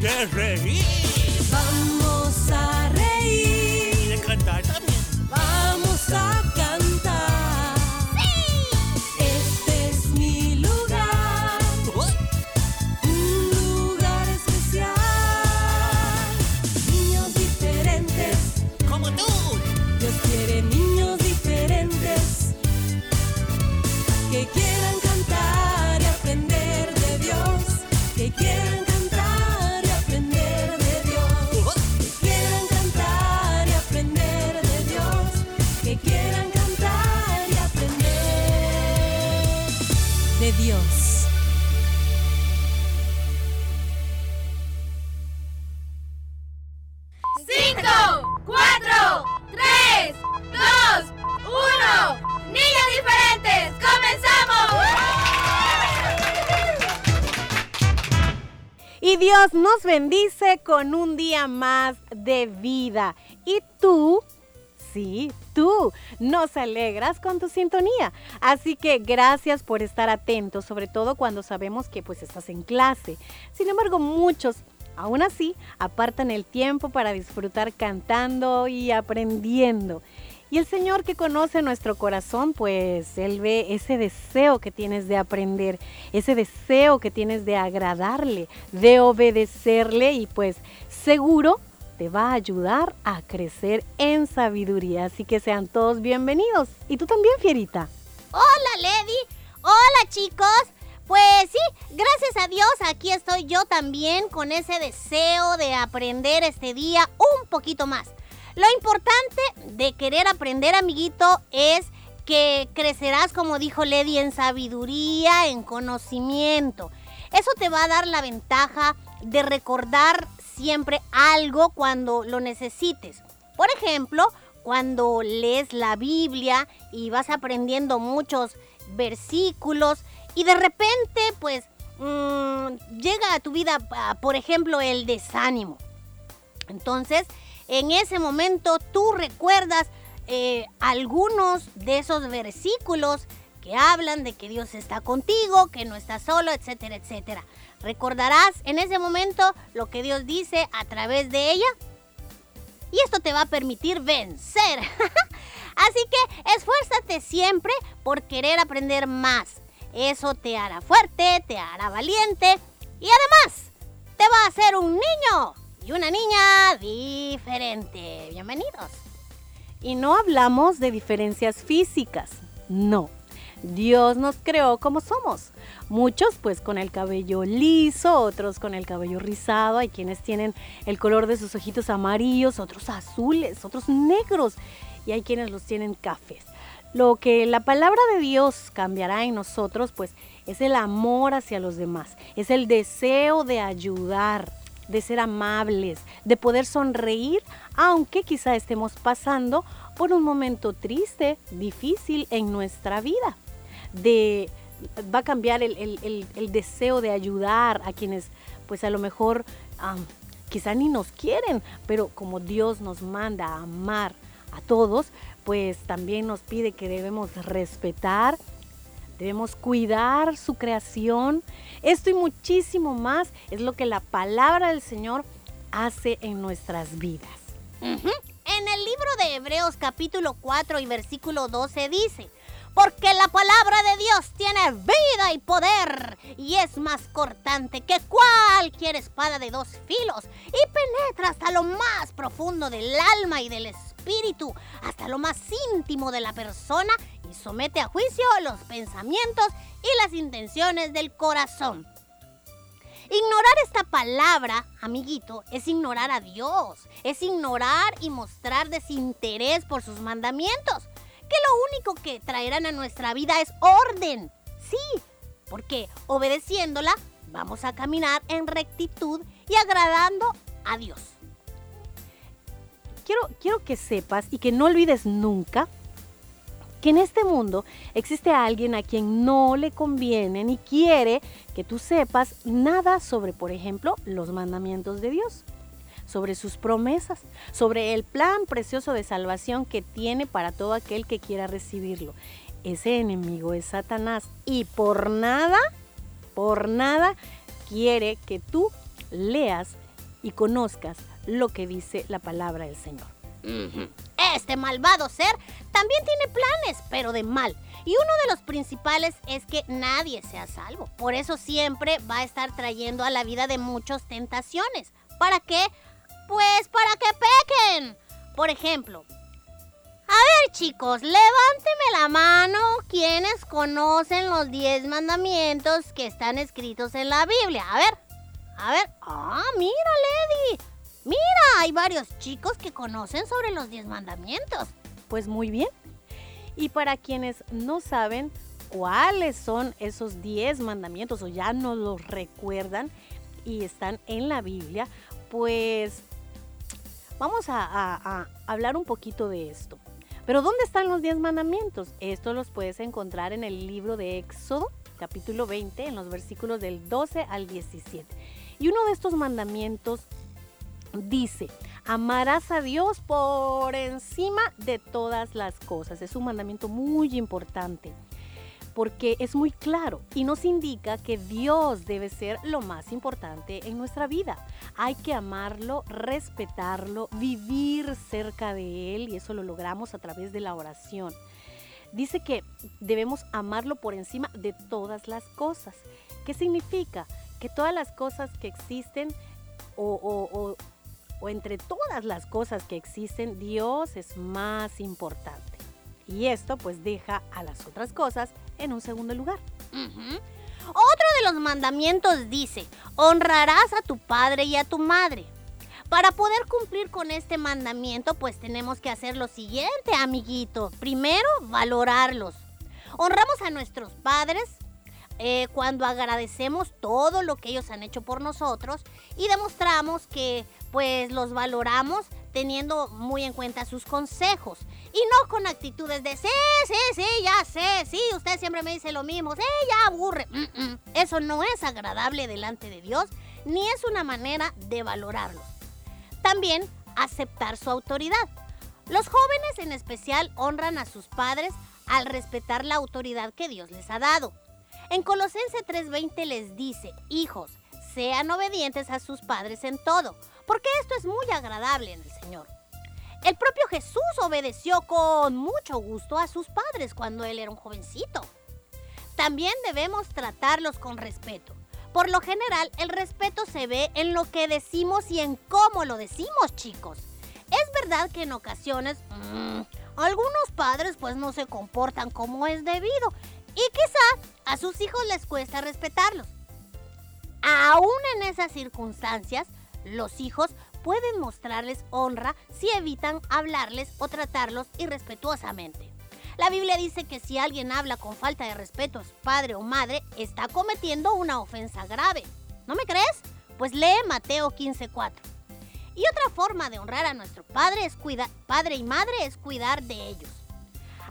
de reír! Más de vida. Y tú, sí, tú, nos alegras con tu sintonía. Así que gracias por estar atentos, sobre todo cuando sabemos que pues estás en clase. Sin embargo, muchos Aún así, apartan el tiempo para disfrutar cantando y aprendiendo. Y el Señor que conoce nuestro corazón, pues Él ve ese deseo que tienes de aprender, ese deseo que tienes de agradarle, de obedecerle y pues seguro te va a ayudar a crecer en sabiduría. Así que sean todos bienvenidos. Y tú también, Fierita. Hola, Lady. Hola, chicos. Pues sí, gracias a Dios aquí estoy yo también con ese deseo de aprender este día un poquito más. Lo importante de querer aprender, amiguito, es que crecerás, como dijo Lady, en sabiduría, en conocimiento. Eso te va a dar la ventaja de recordar siempre algo cuando lo necesites. Por ejemplo, cuando lees la Biblia y vas aprendiendo muchos versículos y de repente pues mm, llega a tu vida, ah, por ejemplo, el desánimo. Entonces, en ese momento tú recuerdas eh, algunos de esos versículos que hablan de que Dios está contigo, que no estás solo, etcétera, etcétera. Recordarás en ese momento lo que Dios dice a través de ella y esto te va a permitir vencer. Así que esfuérzate siempre por querer aprender más. Eso te hará fuerte, te hará valiente y además te va a hacer un niño y una niña diferente. Bienvenidos. Y no hablamos de diferencias físicas, no. Dios nos creó como somos. Muchos pues con el cabello liso, otros con el cabello rizado, hay quienes tienen el color de sus ojitos amarillos, otros azules, otros negros y hay quienes los tienen cafés. Lo que la palabra de Dios cambiará en nosotros pues es el amor hacia los demás, es el deseo de ayudar, de ser amables, de poder sonreír, aunque quizá estemos pasando por un momento triste, difícil en nuestra vida. De, va a cambiar el, el- el- deseo de ayudar a quienes pues a lo mejor am, quizá ni nos quieren, pero como Dios nos manda a amar a todos, pues también nos pide que debemos respetar, Debemos cuidar su creación. Esto y muchísimo más es lo que la palabra del Señor hace en nuestras vidas. En el libro de Hebreos capítulo 4 y versículo 12 dice, porque la palabra de Dios tiene vida y poder y es más cortante que cualquier espada de dos filos y penetra hasta lo más profundo del alma y del espíritu, hasta lo más íntimo de la persona y somete a juicio los pensamientos y las intenciones del corazón. Ignorar esta palabra, amiguito, es ignorar a Dios, es ignorar y mostrar desinterés por sus mandamientos, que lo único que traerán a nuestra vida es orden. Sí, porque obedeciéndola vamos a caminar en rectitud y agradando a Dios. Quiero, quiero que sepas y que no olvides nunca que en este mundo existe alguien a quien no le conviene ni quiere que tú sepas nada sobre, por ejemplo, los mandamientos de Dios, sobre sus promesas, sobre el plan precioso de salvación que tiene para todo aquel que quiera recibirlo. Ese enemigo es Satanás y por nada, por nada quiere que tú leas y conozcas lo que dice la palabra del Señor. Este malvado ser también tiene planes, pero de mal. Y uno de los principales es que nadie sea salvo. Por eso siempre va a estar trayendo a la vida de muchos tentaciones. ¿Para qué? Pues para que pequen. Por ejemplo, a ver chicos, levánteme la mano quienes conocen los 10 mandamientos que están escritos en la Biblia. A ver, a ver. Ah, mira, Lady. Mira, hay varios chicos que conocen sobre los 10 mandamientos. Pues muy bien. Y para quienes no saben cuáles son esos 10 mandamientos o ya no los recuerdan y están en la Biblia, pues vamos a, a- hablar un poquito de esto. Pero ¿dónde están los 10 mandamientos? Esto los puedes encontrar en el libro de Éxodo, capítulo 20, en los versículos del 12 al 17. Y uno de estos mandamientos dice, amarás a Dios por encima de todas las cosas. Es un mandamiento muy importante porque es muy claro y nos indica que Dios debe ser lo más importante en nuestra vida. Hay que amarlo, respetarlo, vivir cerca de Él y eso lo logramos a través de la oración. Dice que debemos amarlo por encima de todas las cosas. ¿Qué significa? Que todas las cosas que existen o, o entre todas las cosas que existen, Dios es más importante. Y esto pues deja a las otras cosas en un segundo lugar. Otro de los mandamientos dice, honrarás a tu padre y a tu madre. Para poder cumplir con este mandamiento, pues tenemos que hacer lo siguiente, amiguito. Primero, valorarlos. Honramos a nuestros padres eh, cuando agradecemos todo lo que ellos han hecho por nosotros y demostramos que pues los valoramos teniendo muy en cuenta sus consejos y no con actitudes de sí, sí, sí, ya sé, sí, usted siempre me dice lo mismo, sí, ya aburre. Eso no es agradable delante de Dios ni es una manera de valorarlos. También aceptar su autoridad. Los jóvenes en especial honran a sus padres al respetar la autoridad que Dios les ha dado. En Colosense 3:20 les dice, hijos, sean obedientes a sus padres en todo, porque esto es muy agradable en el Señor. El propio Jesús obedeció con mucho gusto a sus padres cuando él era un jovencito. También debemos tratarlos con respeto. Por lo general, el respeto se ve en lo que decimos y en cómo lo decimos, chicos. Es verdad que en ocasiones mm, algunos padres pues no se comportan como es debido y quizá a sus hijos les cuesta respetarlos. Aún en esas circunstancias, los hijos pueden mostrarles honra si evitan hablarles o tratarlos irrespetuosamente. La Biblia dice que si alguien habla con falta de respeto a su padre o madre, está cometiendo una ofensa grave. ¿No me crees? Pues lee Mateo 15:4. Y otra forma de honrar a nuestro padre, es cuida- padre y madre es cuidar de ellos.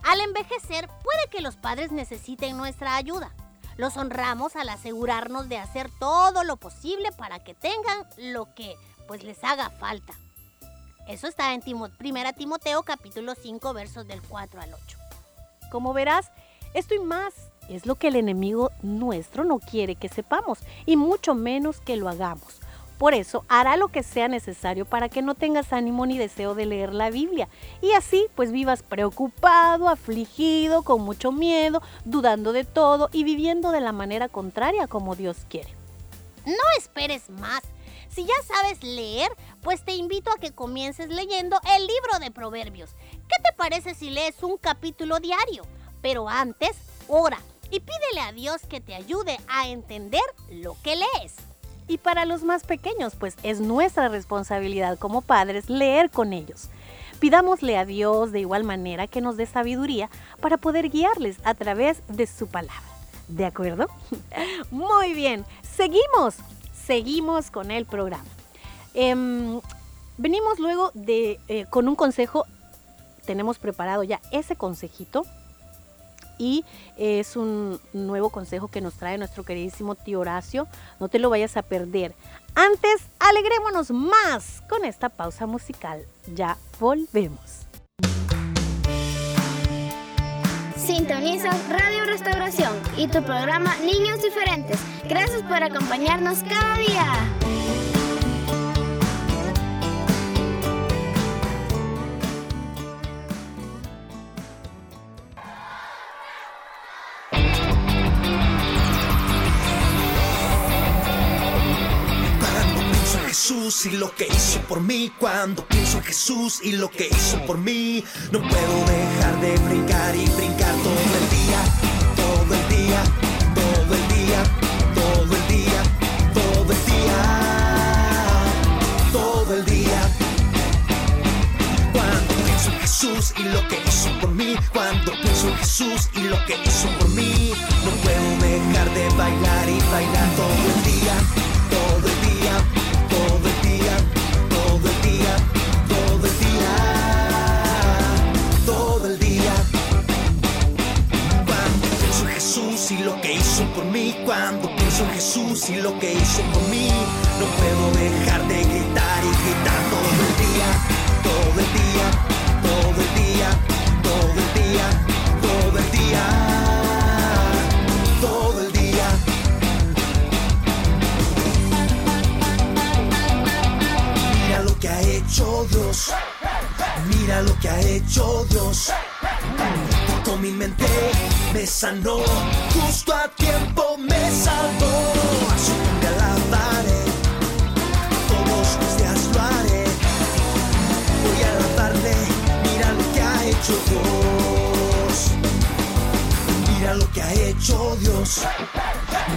Al envejecer, puede que los padres necesiten nuestra ayuda. Los honramos al asegurarnos de hacer todo lo posible para que tengan lo que pues les haga falta. Eso está en 1 Timoteo capítulo 5 versos del 4 al 8. Como verás, esto y más es lo que el enemigo nuestro no quiere que sepamos y mucho menos que lo hagamos. Por eso hará lo que sea necesario para que no tengas ánimo ni deseo de leer la Biblia y así pues vivas preocupado, afligido, con mucho miedo, dudando de todo y viviendo de la manera contraria como Dios quiere. No esperes más. Si ya sabes leer, pues te invito a que comiences leyendo el libro de Proverbios. ¿Qué te parece si lees un capítulo diario? Pero antes, ora y pídele a Dios que te ayude a entender lo que lees. Y para los más pequeños, pues es nuestra responsabilidad como padres leer con ellos. Pidámosle a Dios de igual manera que nos dé sabiduría para poder guiarles a través de su palabra. ¿De acuerdo? Muy bien, seguimos, seguimos con el programa. Em, venimos luego de, eh, con un consejo, tenemos preparado ya ese consejito y es un nuevo consejo que nos trae nuestro queridísimo tío Horacio. No te lo vayas a perder. Antes, alegrémonos más con esta pausa musical. Ya volvemos. Sintonizas Radio Restauración y tu programa Niños Diferentes. Gracias por acompañarnos cada día. Y lo que hizo por mí, cuando pienso en Jesús y lo que hizo por mí, no puedo dejar de brincar y brincar todo el día, todo el día, todo el día, todo el día, todo el día, todo el día. Cuando pienso en Jesús y lo que hizo por mí, cuando pienso en Jesús y lo que hizo por mí, no puedo dejar de bailar y bailar todo el día, en Jesús y lo que hizo por mí, no puedo dejar de gritar y gritar todo el día, todo el día, todo el día, todo el día, todo el día. Mira lo que ha hecho Dios. Mira lo que ha hecho Dios. Tocó mi mente, me sanó. Justo Dios.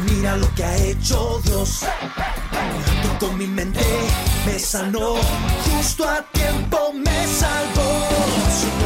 Mira lo que ha hecho Dios. Tocó mi mente, me sanó. Justo a tiempo me salvó.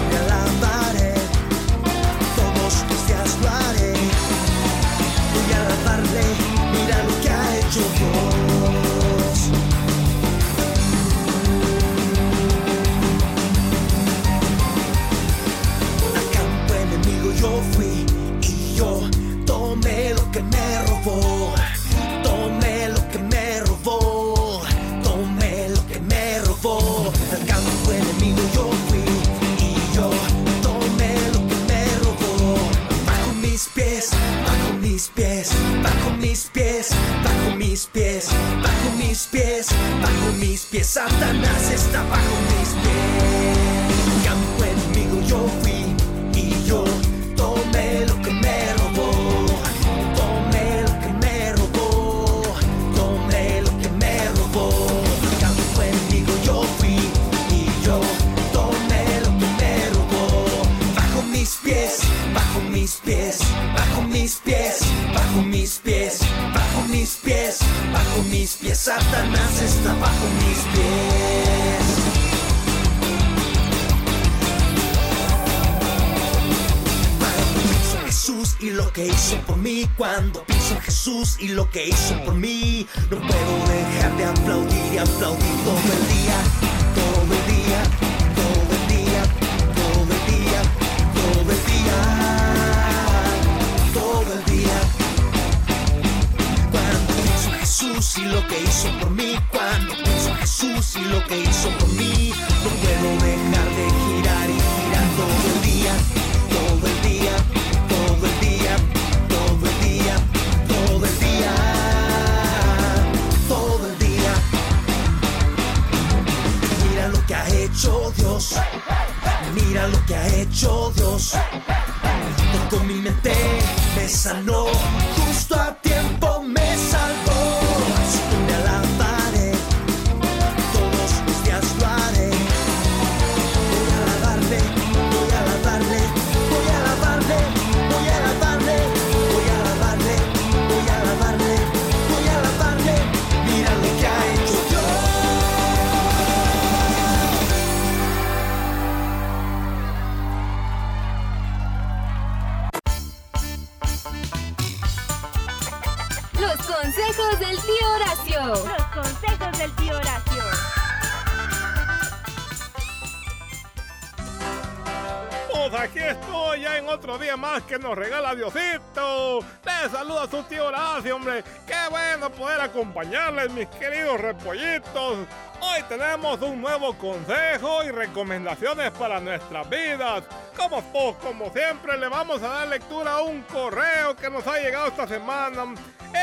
Satanás está bajo mis pies. Campo enemigo yo fui y yo tomé lo que me robó. Tomé lo que me robó. Tomé lo que me robó. Campo enemigo yo fui y yo tomé lo que me robó. Bajo mis pies, bajo mis pies, bajo mis pies, bajo mis pies, bajo mis pies, bajo mis pies. Satanás está bajo mis pies. Que hizo por mí, cuando pienso en Jesús y lo que hizo por mí, no puedo dejar de aplaudir y aplaudir todo el día, todo el día, todo el día, todo el día, todo el día, todo el día. Cuando pienso en Jesús y lo que hizo por mí, cuando pienso en Jesús y lo que hizo por mí, no puedo dejar de girar y girar todo el día, hecho Dios, mira lo que ha hecho Dios. Tocó mi mente, me sanó, justo a tiempo Los consejos del tío Horacio. Pues aquí estoy ya en otro día más que nos regala Diosito. Les saluda su tío Horacio, hombre. Qué bueno poder acompañarles, mis queridos repollitos. Hoy tenemos un nuevo consejo y recomendaciones para nuestras vidas. Como, pues, como siempre, le vamos a dar lectura a un correo que nos ha llegado esta semana.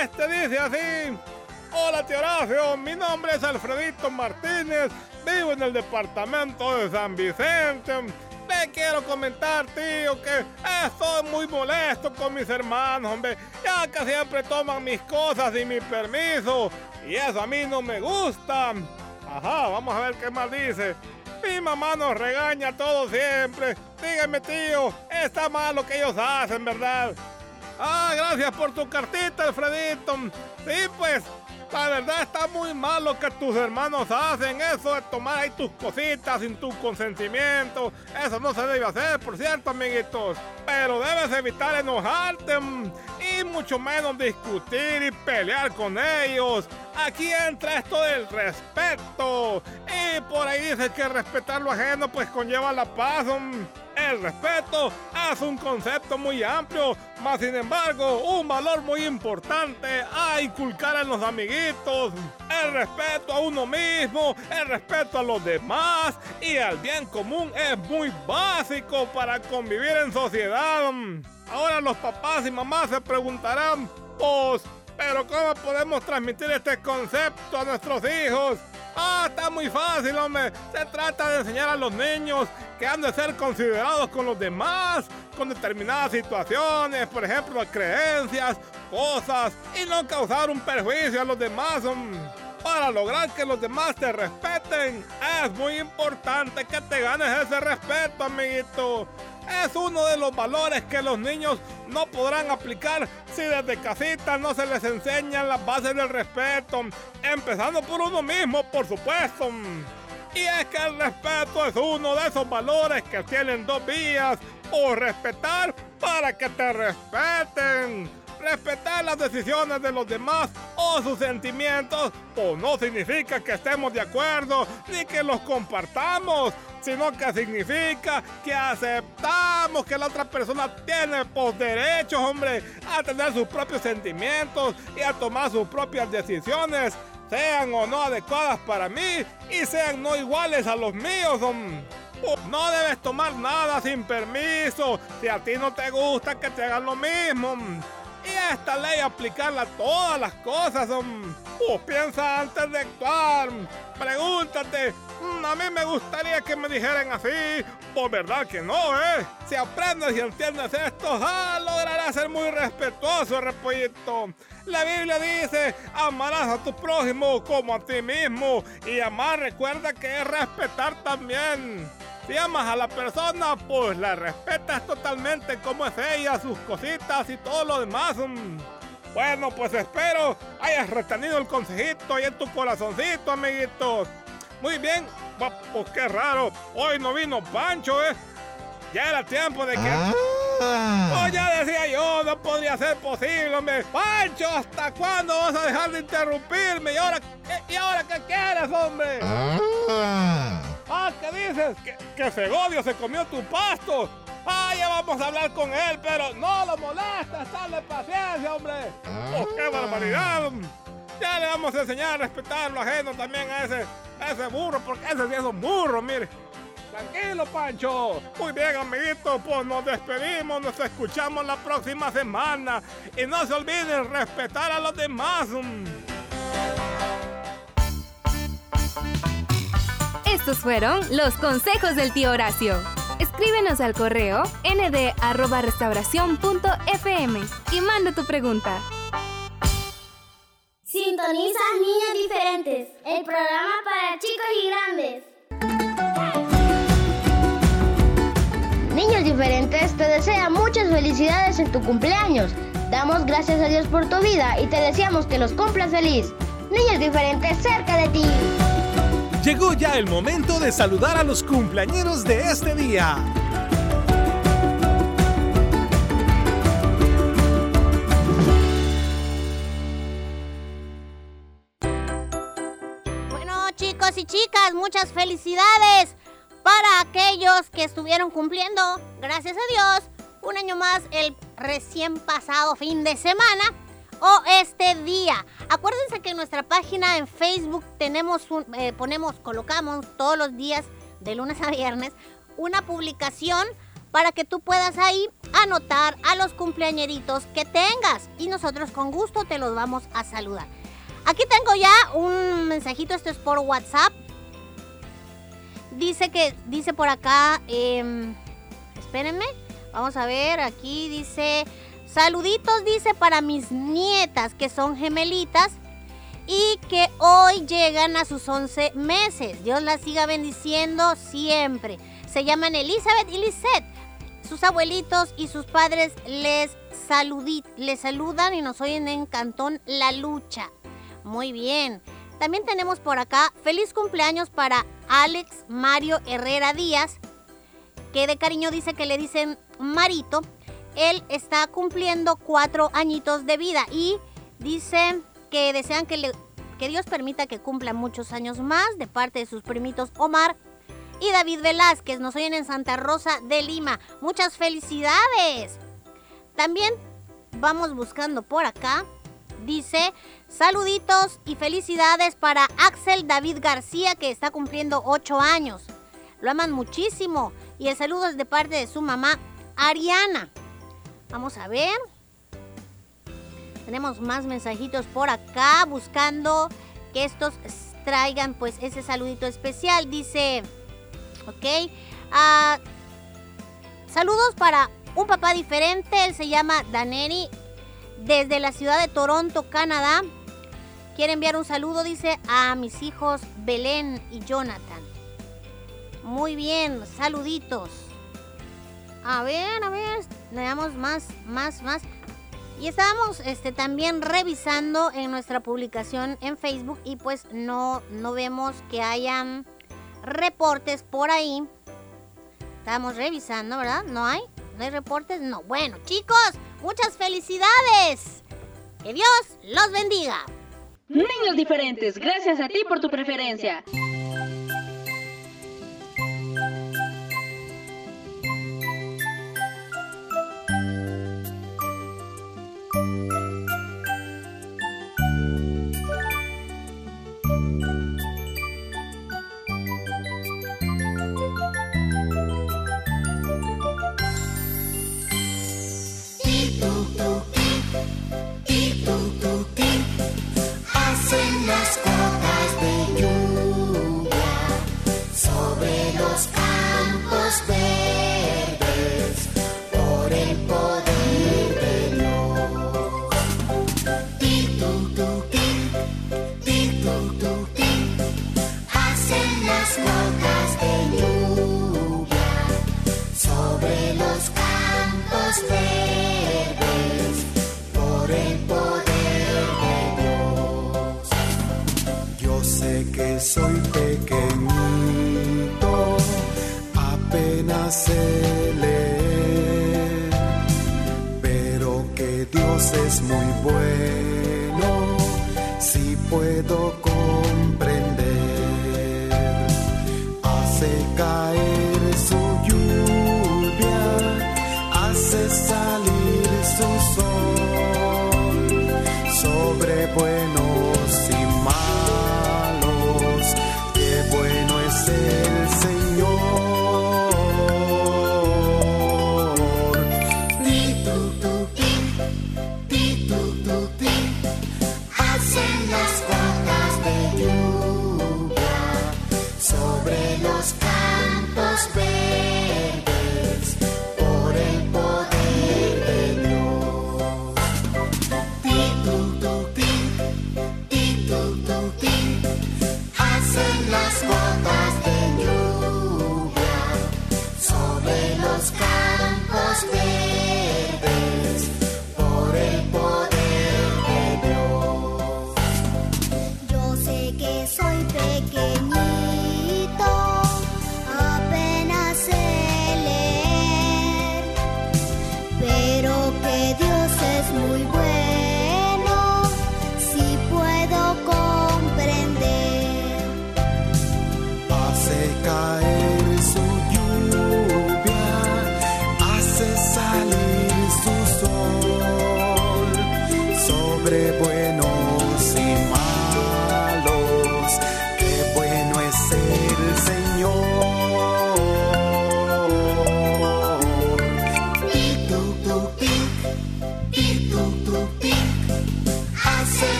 Este dice así. Hola tío Horacio, mi nombre es Alfredito Martínez, vivo en el departamento de San Vicente. Le quiero comentar, tío, que estoy muy molesto con mis hermanos, hombre, ya que siempre toman mis cosas y mi permiso, y eso a mí no me gusta. Ajá, vamos a ver qué más dice. Mi mamá nos regaña todo siempre. Dígame, tío, está mal lo que ellos hacen, ¿verdad? Ah, gracias por tu cartita, Alfredito. Sí, pues, la verdad está muy mal lo que tus hermanos hacen. Eso de tomar ahí tus cositas sin tu consentimiento. Eso no se debe hacer, por cierto, amiguitos. Pero debes evitar enojarte mm, y mucho menos discutir y pelear con ellos. Aquí entra esto del respeto. Y por ahí dice que respetar lo ajeno pues conlleva la paz. mm. El respeto es un concepto muy amplio, mas sin embargo un valor muy importante a inculcar en los amiguitos. El respeto a uno mismo, el respeto a los demás y al bien común es muy básico para convivir en sociedad. Ahora los papás y mamás se preguntarán, pues, pero ¿cómo podemos transmitir este concepto a nuestros hijos? Ah, está muy fácil, hombre. Se trata de enseñar a los niños que han de ser considerados con los demás, con determinadas situaciones, por ejemplo, creencias, cosas, y no causar un perjuicio a los demás. hombre. Para lograr que los demás te respeten, es muy importante que te ganes ese respeto, amiguito. Es uno de los valores que los niños no podrán aplicar si desde casita no se les enseñan las bases del respeto, empezando por uno mismo, por supuesto. Y es que el respeto es uno de esos valores que tienen dos vías, o respetar para que te respeten. Respetar las decisiones de los demás o sus sentimientos, pues no significa que estemos de acuerdo ni que los compartamos, sino que significa que aceptamos que la otra persona tiene pues, derechos, hombre, a tener sus propios sentimientos y a tomar sus propias decisiones, sean o no adecuadas para mí y sean no iguales a los míos, No debes tomar nada sin permiso si a ti no te gusta que te hagan lo mismo. Y esta ley aplicarla a todas las cosas. mm. Pues piensa antes de actuar. Pregúntate, "Mm, a mí me gustaría que me dijeran así. Pues verdad que no, ¿eh? Si aprendes y entiendes esto, ah, lograrás ser muy respetuoso, repollito. La Biblia dice, amarás a tu prójimo como a ti mismo. Y amar recuerda que es respetar también. Si amas a la persona, pues la respetas totalmente como es ella, sus cositas y todo lo demás. Bueno, pues espero hayas retenido el consejito ahí en tu corazoncito, amiguitos. Muy bien, pues qué raro. Hoy no vino Pancho, ¿eh? Ya era tiempo de que... Oh, ya decía yo, no podría ser posible, hombre. Pancho, ¿hasta cuándo vas a dejar de interrumpirme? ¿Y ahora, qué- ¿y ahora qué quieres, hombre? Ah, ¿qué dices? Que, que Segovio se comió tu pasto. Ah, ya vamos a hablar con él, pero no lo molestes, dale paciencia, hombre. Oh, qué barbaridad. Ya le vamos a enseñar a respetar lo ajeno también a ese, a ese burro, porque ese sí es un burro, mire. Tranquilo, Pancho. Muy bien, amiguitos, pues nos despedimos, nos escuchamos la próxima semana. Y no se olviden respetar a los demás. Estos fueron los consejos del tío Horacio. Escríbenos al correo nd@restauracion.fm y manda tu pregunta. Sintoniza Niños Diferentes, el programa para chicos y grandes. Felicidades en tu cumpleaños. Damos gracias a Dios por tu vida y te deseamos que los cumplas feliz. Niños Diferentes cerca de ti. Llegó ya el momento de saludar a los cumpleañeros de este día. chicos y chicas, muchas felicidades para aquellos que estuvieron cumpliendo, gracias a Dios, un año más el recién pasado fin de semana o este día. Acuérdense que en nuestra página en Facebook tenemos un, eh, ponemos, colocamos todos los días de lunes a viernes una publicación para que tú puedas ahí anotar a los cumpleañeritos que tengas y nosotros con gusto te los vamos a saludar. Aquí tengo ya un mensajito, esto es por WhatsApp. Dice que, dice por acá, em, espérenme, vamos a ver, aquí dice, saluditos, dice para mis nietas que son gemelitas y que hoy llegan a sus 11 meses. Dios las siga bendiciendo siempre. Se llaman Elizabeth y Lisette. Sus abuelitos y sus padres les, saludi- les saludan y nos oyen en Cantón La Lucha. Muy bien. También tenemos por acá feliz cumpleaños para Alex Mario Herrera Díaz, que de cariño dice que le dicen Marito. Él está cumpliendo cuatro añitos de vida y dice que desean que, le- que Dios permita que cumpla muchos años más de parte de sus primitos Omar y David Velázquez. Nos oyen en Santa Rosa de Lima. Muchas felicidades. También vamos buscando por acá. Dice, saluditos y felicidades para Axel David García que está cumpliendo 8 años. Lo aman muchísimo. Y el saludo es de parte de su mamá, Ariana. Vamos a ver. Tenemos más mensajitos por acá buscando que estos traigan pues ese saludito especial. Dice, ok. ah, saludos para un papá diferente. Él se llama Daneri desde la ciudad de Toronto, Canadá. Quiere enviar un saludo, dice, a mis hijos Belén y Jonathan. Muy bien, saluditos. A ver, a ver, le damos más, más, más. Y estábamos este, también revisando en nuestra publicación en Facebook y pues no, no vemos que hayan reportes por ahí. Estábamos revisando, ¿verdad? ¿No hay? ¿No hay reportes? No. Bueno, chicos, muchas felicidades. Que Dios los bendiga. Niños diferentes, gracias a ti por tu preferencia. Bueno, si puedo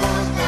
people.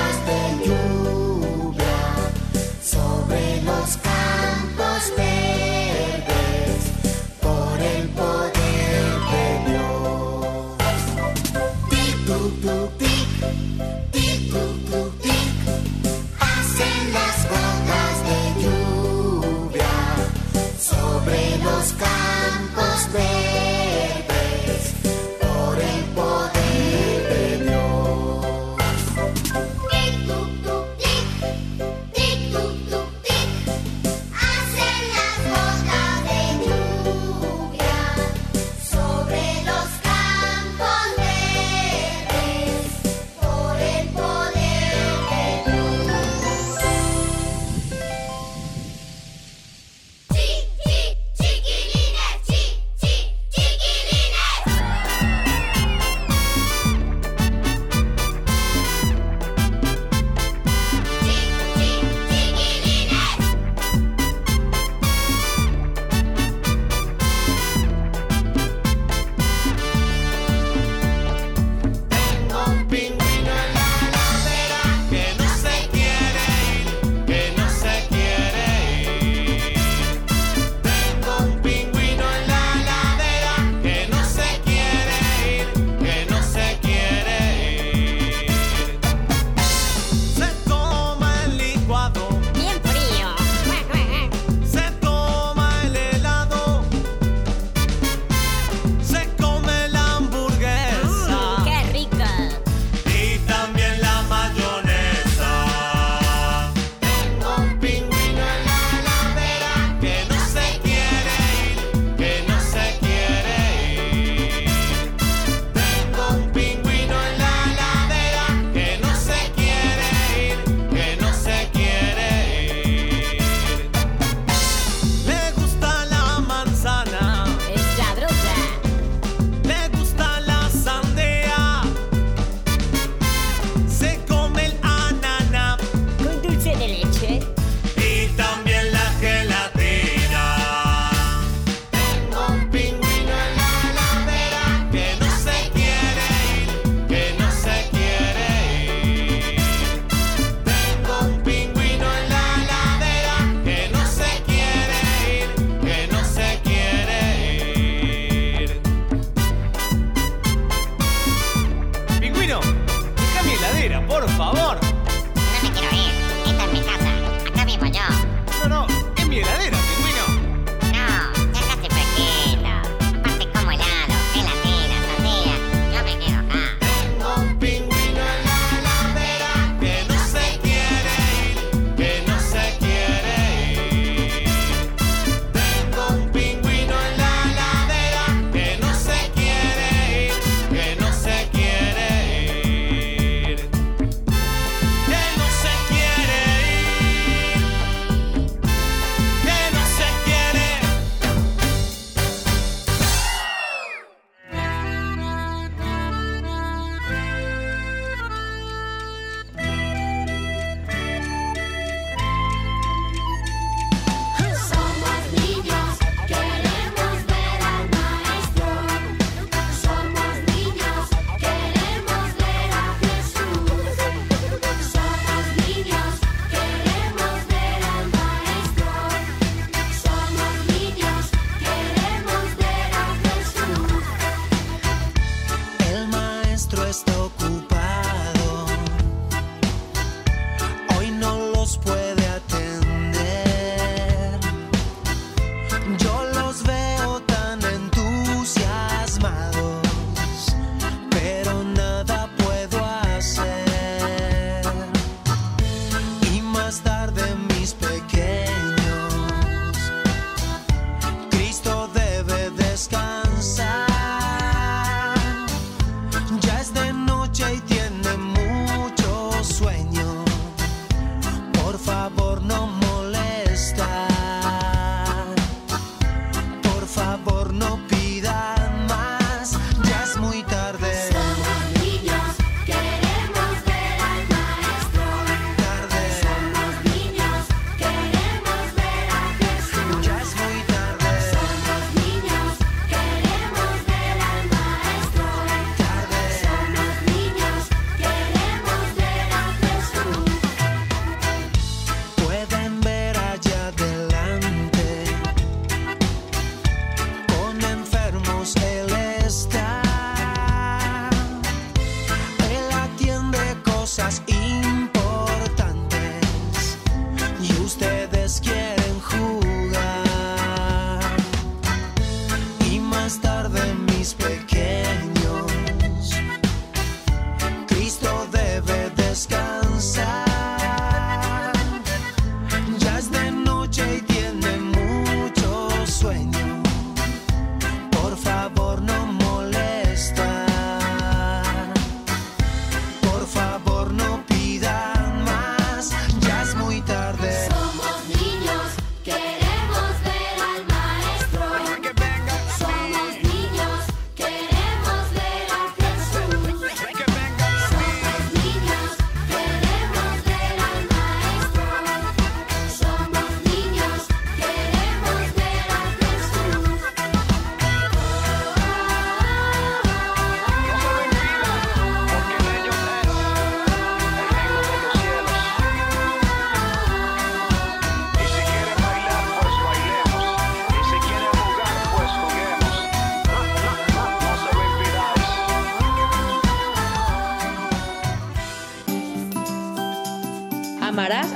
pasado.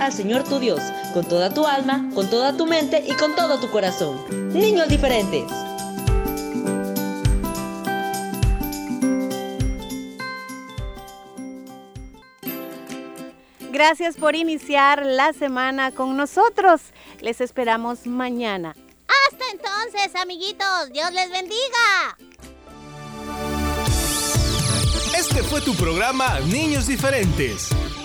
Al Señor tu Dios con toda tu alma, con toda tu mente y con todo tu corazón. Niños diferentes. Gracias por iniciar la semana con nosotros. Les esperamos mañana. Hasta entonces, amiguitos. Dios les bendiga. Este fue tu programa Niños Diferentes.